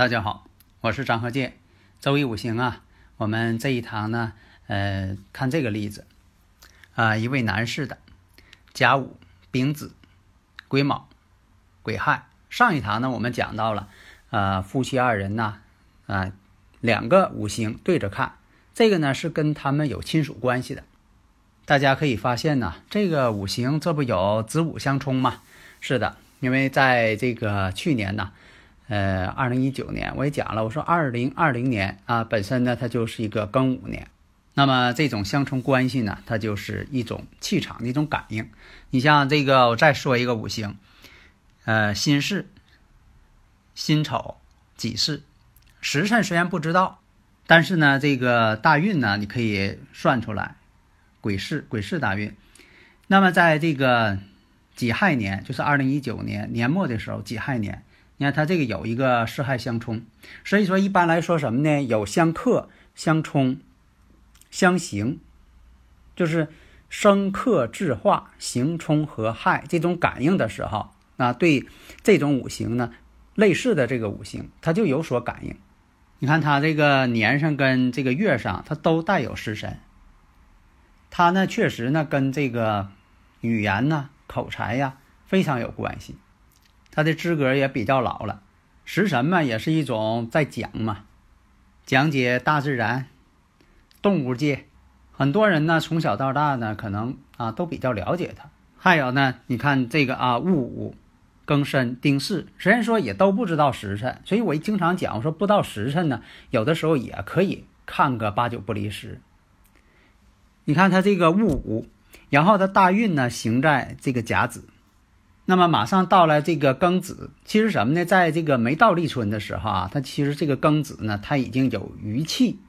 大家好，我是张和建。周易五行啊，我们这一堂呢，呃，看这个例子啊，一位男士的甲午、丙子、癸卯、癸亥。上一堂呢，我们讲到了啊，夫妻二人呢，啊，两个五行对着看，这个呢是跟他们有亲属关系的。大家可以发现呢，这个五行这不有子午相冲吗？是的，因为在这个去年呢。呃，二零一九年我也讲了，我说二零二零年啊，本身呢它就是一个庚午年，那么这种相冲关系呢，它就是一种气场的一种感应。你像这个，我再说一个五行，呃，辛巳、辛丑、己巳，时辰虽然不知道，但是呢，这个大运呢，你可以算出来，癸巳，癸巳大运。那么在这个己亥年，就是二零一九年年末的时候，己亥年。你看它这个有一个四害相冲，所以说一般来说什么呢？有相克、相冲、相刑，就是生克制化、刑冲和害这种感应的时候，啊，对这种五行呢，类似的这个五行，它就有所感应。你看它这个年上跟这个月上，它都带有食神，它呢确实呢跟这个语言呢、口才呀非常有关系。他的资格也比较老了，食神嘛，也是一种在讲嘛，讲解大自然、动物界。很多人呢，从小到大呢，可能啊都比较了解他。还有呢，你看这个啊，戊午、庚申、丁巳，虽然说也都不知道时辰，所以我经常讲，我说不到时辰呢，有的时候也可以看个八九不离十。你看他这个戊午，然后他大运呢行在这个甲子。那么马上到了这个庚子，其实什么呢？在这个没到立春的时候啊，它其实这个庚子呢，它已经有余气，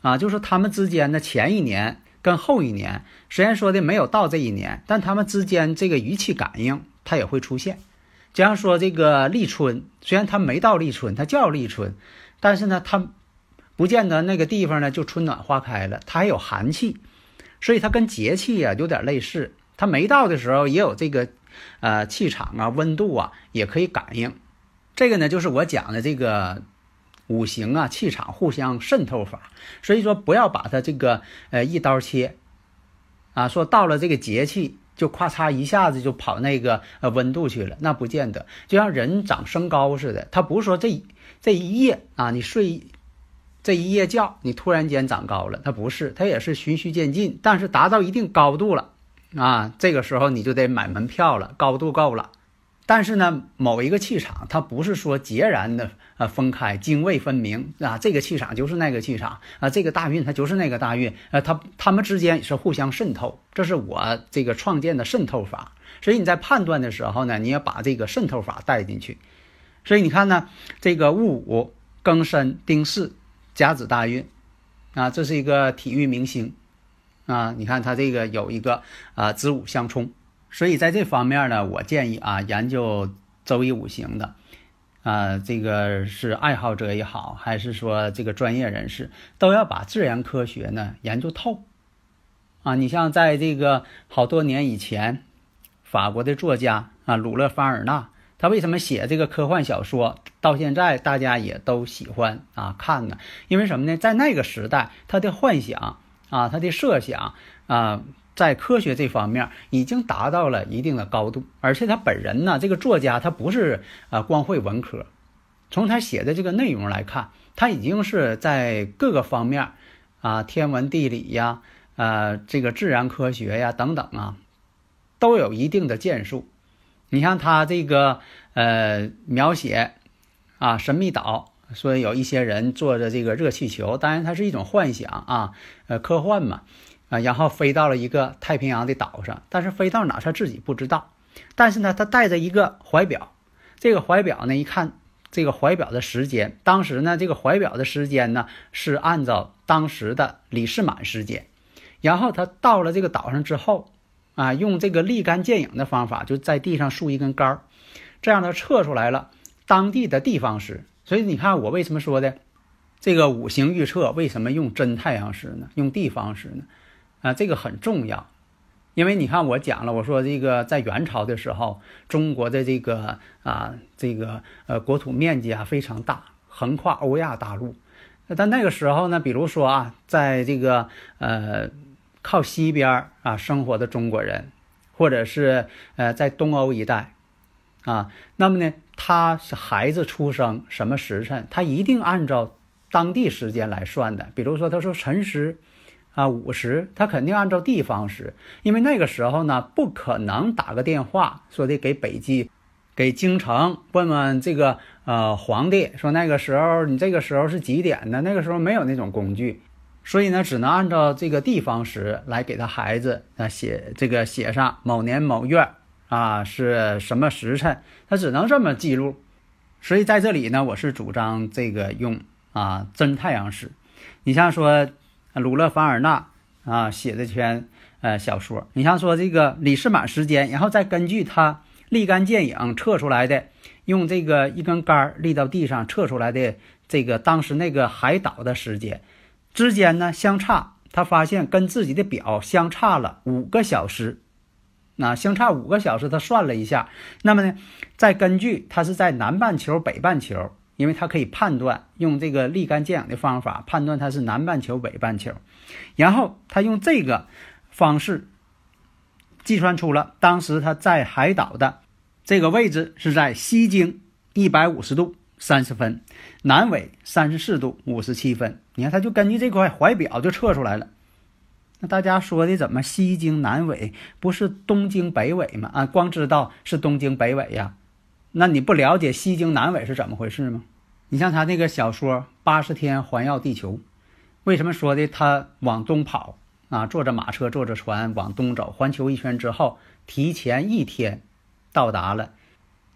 啊，就是他们之间的前一年跟后一年，虽然说的没有到这一年，但他们之间这个余气感应它也会出现。就像说这个立春，虽然它没到立春，它叫立春，但是呢，它不见得那个地方呢就春暖花开了，它还有寒气，所以它跟节气呀有点类似。它没到的时候也有这个。呃，气场啊，温度啊，也可以感应。这个呢，就是我讲的这个五行啊，气场互相渗透法。所以说，不要把它这个呃一刀切啊，说到了这个节气就咔嚓一下子就跑那个呃温度去了，那不见得。就像人长身高似的，他不是说这这一夜啊，你睡这一夜觉，你突然间长高了，他不是，他也是循序渐进，但是达到一定高度了。啊，这个时候你就得买门票了，高度够了。但是呢，某一个气场它不是说截然的呃分开，泾渭分明啊。这个气场就是那个气场啊，这个大运它就是那个大运，呃，它它们之间是互相渗透，这是我这个创建的渗透法。所以你在判断的时候呢，你要把这个渗透法带进去。所以你看呢，这个戊午、庚申、丁巳、甲子大运啊，这是一个体育明星。啊，你看它这个有一个啊子午相冲，所以在这方面呢，我建议啊研究周易五行的，啊这个是爱好者也好，还是说这个专业人士，都要把自然科学呢研究透。啊，你像在这个好多年以前，法国的作家啊鲁勒凡尔纳，他为什么写这个科幻小说，到现在大家也都喜欢啊看呢？因为什么呢？在那个时代，他的幻想。啊，他的设想啊，在科学这方面已经达到了一定的高度，而且他本人呢，这个作家他不是啊光会文科，从他写的这个内容来看，他已经是在各个方面啊，天文地理呀，呃，这个自然科学呀等等啊，都有一定的建树。你像他这个呃描写啊神秘岛说有一些人坐着这个热气球，当然它是一种幻想啊，呃，科幻嘛，啊，然后飞到了一个太平洋的岛上，但是飞到哪他自己不知道，但是呢，他带着一个怀表，这个怀表呢，一看这个怀表的时间，当时呢，这个怀表的时间呢是按照当时的李世满时间，然后他到了这个岛上之后，啊，用这个立竿见影的方法，就在地上竖一根杆儿，这样他测出来了当地的地方时。所以你看，我为什么说的这个五行预测为什么用真太阳时呢？用地方时呢？啊，这个很重要，因为你看我讲了，我说这个在元朝的时候，中国的这个啊这个呃国土面积啊非常大，横跨欧亚大陆。但那个时候呢，比如说啊，在这个呃靠西边啊生活的中国人，或者是呃在东欧一带。啊，那么呢，他是孩子出生什么时辰，他一定按照当地时间来算的。比如说，他说辰时，啊午时，他肯定按照地方时，因为那个时候呢，不可能打个电话说的给北京、给京城问问这个呃皇帝，说那个时候你这个时候是几点呢？那个时候没有那种工具，所以呢，只能按照这个地方时来给他孩子啊写这个写上某年某月。啊，是什么时辰？他只能这么记录，所以在这里呢，我是主张这个用啊真太阳时。你像说鲁勒凡尔纳啊写的篇呃小说，你像说这个李世满时间，然后再根据他立竿见影测出来的，用这个一根杆立到地上测出来的这个当时那个海岛的时间之间呢相差，他发现跟自己的表相差了五个小时。那相差五个小时，他算了一下，那么呢，再根据他是在南半球、北半球，因为他可以判断用这个立竿见影的方法判断他是南半球、北半球，然后他用这个方式计算出了当时他在海岛的这个位置是在西经一百五十度三十分，南纬三十四度五十七分。你看，他就根据这块怀表就测出来了。大家说的怎么西经南纬不是东经北纬吗？啊，光知道是东经北纬呀，那你不了解西经南纬是怎么回事吗？你像他那个小说《八十天环绕地球》，为什么说的他往东跑啊？坐着马车，坐着船往东走，环球一圈之后，提前一天到达了。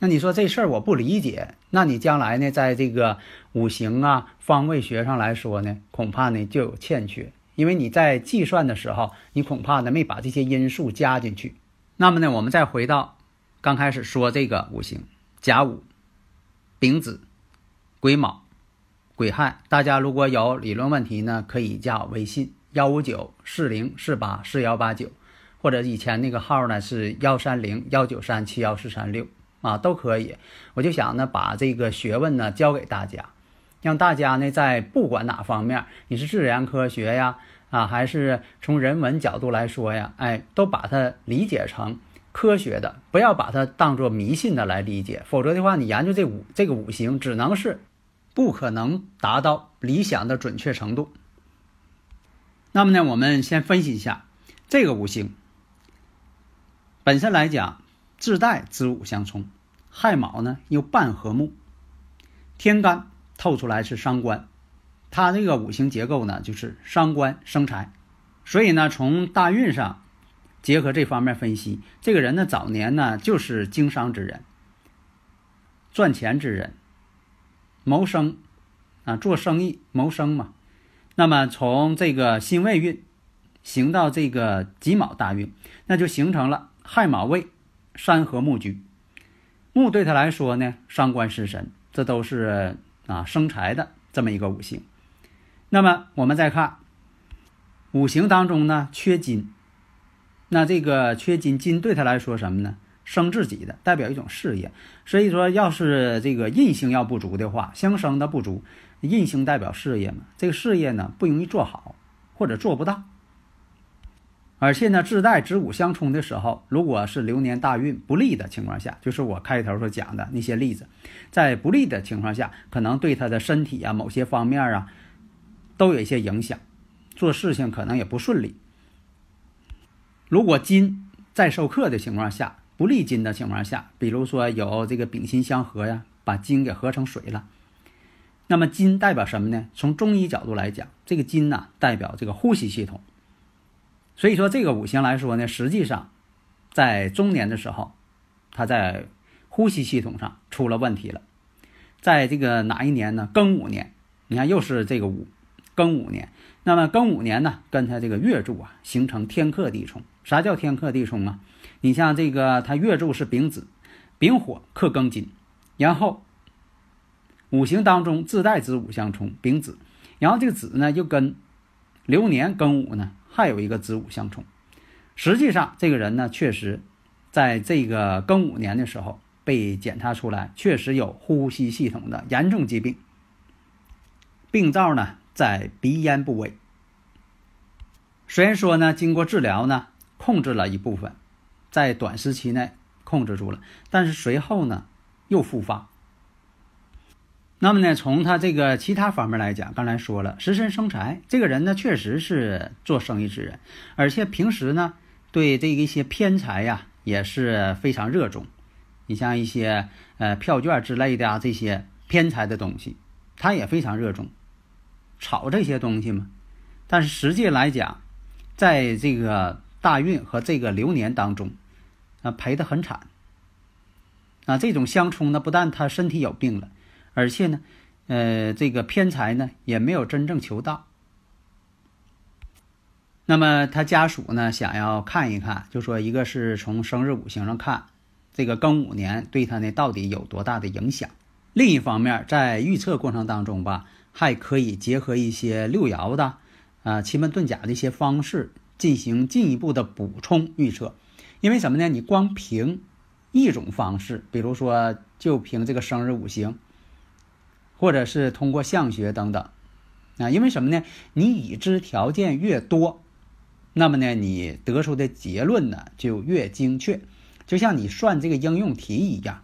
那你说这事儿我不理解，那你将来呢，在这个五行啊方位学上来说呢，恐怕呢就有欠缺。因为你在计算的时候，你恐怕呢没把这些因素加进去。那么呢，我们再回到刚开始说这个五行：甲午、丙子、癸卯、癸亥。大家如果有理论问题呢，可以加我微信：幺五九四零四八四幺八九，或者以前那个号呢是幺三零幺九三七幺四三六啊，都可以。我就想呢，把这个学问呢教给大家。让大家呢，在不管哪方面，你是自然科学呀，啊，还是从人文角度来说呀，哎，都把它理解成科学的，不要把它当做迷信的来理解。否则的话，你研究这五这个五行，只能是不可能达到理想的准确程度。那么呢，我们先分析一下这个五行本身来讲，自带子午相冲，亥卯呢又半合木，天干。透出来是伤官，他这个五行结构呢，就是伤官生财，所以呢，从大运上结合这方面分析，这个人呢，早年呢就是经商之人，赚钱之人，谋生啊，做生意谋生嘛。那么从这个辛未运行到这个己卯大运，那就形成了亥卯未山河木局，木对他来说呢，伤官食神，这都是。啊，生财的这么一个五行，那么我们再看五行当中呢，缺金，那这个缺金，金对他来说什么呢？生自己的，代表一种事业。所以说，要是这个印星要不足的话，相生的不足，印星代表事业嘛，这个事业呢不容易做好，或者做不到。而且呢，自带子午相冲的时候，如果是流年大运不利的情况下，就是我开头所讲的那些例子，在不利的情况下，可能对他的身体啊某些方面啊都有一些影响，做事情可能也不顺利。如果金在受克的情况下，不利金的情况下，比如说有这个丙辛相合呀，把金给合成水了，那么金代表什么呢？从中医角度来讲，这个金呢代表这个呼吸系统。所以说这个五行来说呢，实际上在中年的时候，它在呼吸系统上出了问题了。在这个哪一年呢？庚午年，你看又是这个午，庚午年。那么庚午年呢，跟它这个月柱啊形成天克地冲。啥叫天克地冲啊？你像这个它月柱是丙子，丙火克庚金，然后五行当中自带子午相冲，丙子，然后这个子呢又跟流年庚午呢还有一个子午相冲。实际上这个人呢确实在这个庚午年的时候被检查出来，确实有呼吸系统的严重疾病，病灶呢。在鼻咽部位，虽然说呢，经过治疗呢，控制了一部分，在短时期内控制住了，但是随后呢，又复发。那么呢，从他这个其他方面来讲，刚才说了，食神生财，这个人呢，确实是做生意之人，而且平时呢，对这一些偏财呀，也是非常热衷。你像一些呃票券之类的啊，这些偏财的东西，他也非常热衷。炒这些东西嘛，但是实际来讲，在这个大运和这个流年当中，啊赔得很惨。啊，这种相冲呢，不但他身体有病了，而且呢，呃，这个偏财呢也没有真正求到。那么他家属呢想要看一看，就说一个是从生日五行上看，这个庚午年对他呢到底有多大的影响。另一方面，在预测过程当中吧。还可以结合一些六爻的，啊奇门遁甲的一些方式进行进一步的补充预测，因为什么呢？你光凭一种方式，比如说就凭这个生日五行，或者是通过相学等等，啊，因为什么呢？你已知条件越多，那么呢，你得出的结论呢就越精确，就像你算这个应用题一样。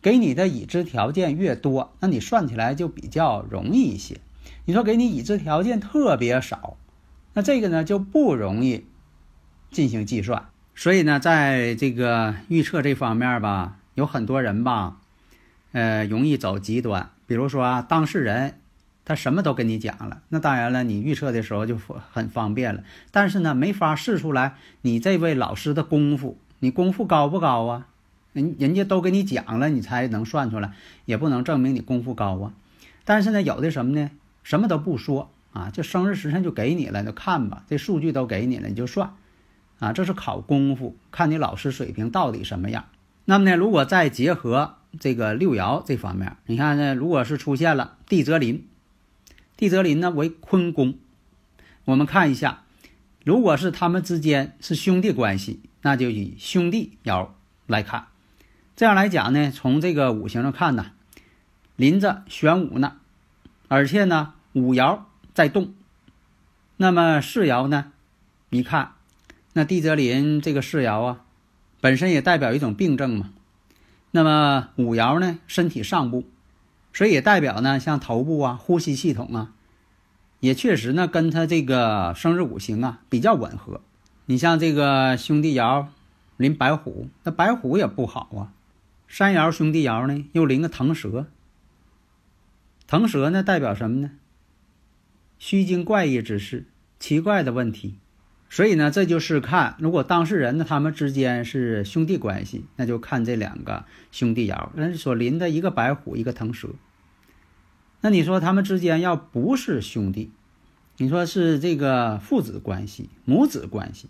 给你的已知条件越多，那你算起来就比较容易一些。你说给你已知条件特别少，那这个呢就不容易进行计算。所以呢，在这个预测这方面吧，有很多人吧，呃，容易走极端。比如说啊，当事人他什么都跟你讲了，那当然了，你预测的时候就很方便了。但是呢，没法试出来你这位老师的功夫，你功夫高不高啊？人人家都给你讲了，你才能算出来，也不能证明你功夫高啊。但是呢，有的什么呢？什么都不说啊，就生日时辰就给你了，就看吧，这数据都给你了，你就算啊。这是考功夫，看你老师水平到底什么样。那么呢，如果再结合这个六爻这方面，你看呢，如果是出现了地泽临，地泽临呢为坤宫，我们看一下，如果是他们之间是兄弟关系，那就以兄弟爻来看。这样来讲呢，从这个五行上看呢，临着玄武呢，而且呢五爻在动，那么四爻呢，你看那地泽临这个四爻啊，本身也代表一种病症嘛。那么五爻呢，身体上部，所以也代表呢，像头部啊、呼吸系统啊，也确实呢跟他这个生日五行啊比较吻合。你像这个兄弟爻临白虎，那白虎也不好啊。山爻兄弟爻呢，又临个腾蛇。腾蛇呢，代表什么呢？虚惊怪异之事，奇怪的问题。所以呢，这就是看，如果当事人呢，他们之间是兄弟关系，那就看这两个兄弟爻，人所临的一个白虎，一个腾蛇。那你说他们之间要不是兄弟，你说是这个父子关系、母子关系，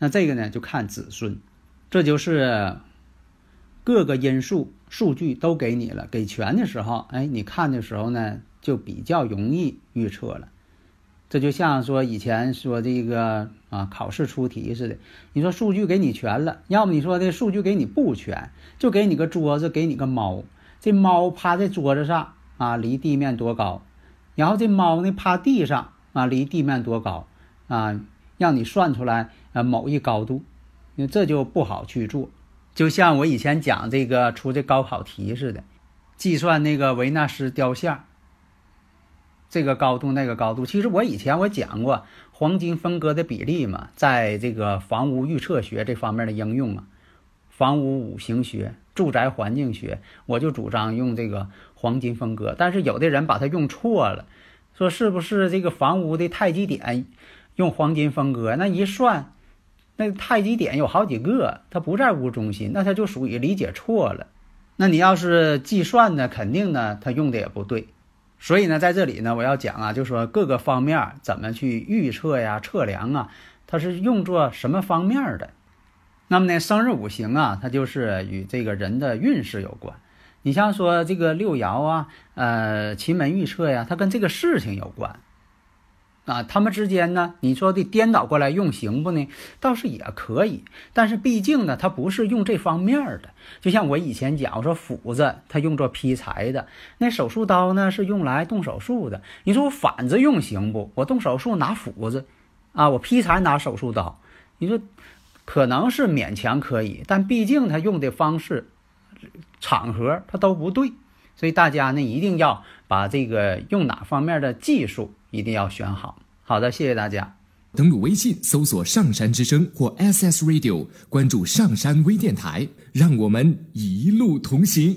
那这个呢，就看子孙。这就是。各个因素数据都给你了，给全的时候，哎，你看的时候呢，就比较容易预测了。这就像说以前说这个啊，考试出题似的，你说数据给你全了，要么你说这数据给你不全，就给你个桌子，给你个猫，这猫趴在桌子上啊，离地面多高？然后这猫呢趴地上啊，离地面多高？啊，让你算出来啊某一高度，因为这就不好去做。就像我以前讲这个出这高考题似的，计算那个维纳斯雕像这个高度那个高度，其实我以前我讲过黄金分割的比例嘛，在这个房屋预测学这方面的应用啊，房屋五行学、住宅环境学，我就主张用这个黄金分割。但是有的人把它用错了，说是不是这个房屋的太极点用黄金分割？那一算，那太极点有好几个，它不在屋中心，那它就属于理解错了。那你要是计算呢，肯定呢，它用的也不对。所以呢，在这里呢，我要讲啊，就说各个方面怎么去预测呀、测量啊，它是用作什么方面的。那么呢，生日五行啊，它就是与这个人的运势有关。你像说这个六爻啊，呃，奇门预测呀，它跟这个事情有关啊。他们之间呢，你说的颠倒过来用行不呢？倒是也可以，但是毕竟呢，它不是用这方面的。就像我以前讲，我说斧子它用作劈柴的，那手术刀呢是用来动手术的。你说我反着用行不？我动手术拿斧子，啊，我劈柴拿手术刀，你说？可能是勉强可以，但毕竟他用的方式、场合他都不对，所以大家呢一定要把这个用哪方面的技术一定要选好。好的，谢谢大家。登录微信搜索“上山之声”或 SS Radio，关注上山微电台，让我们一路同行。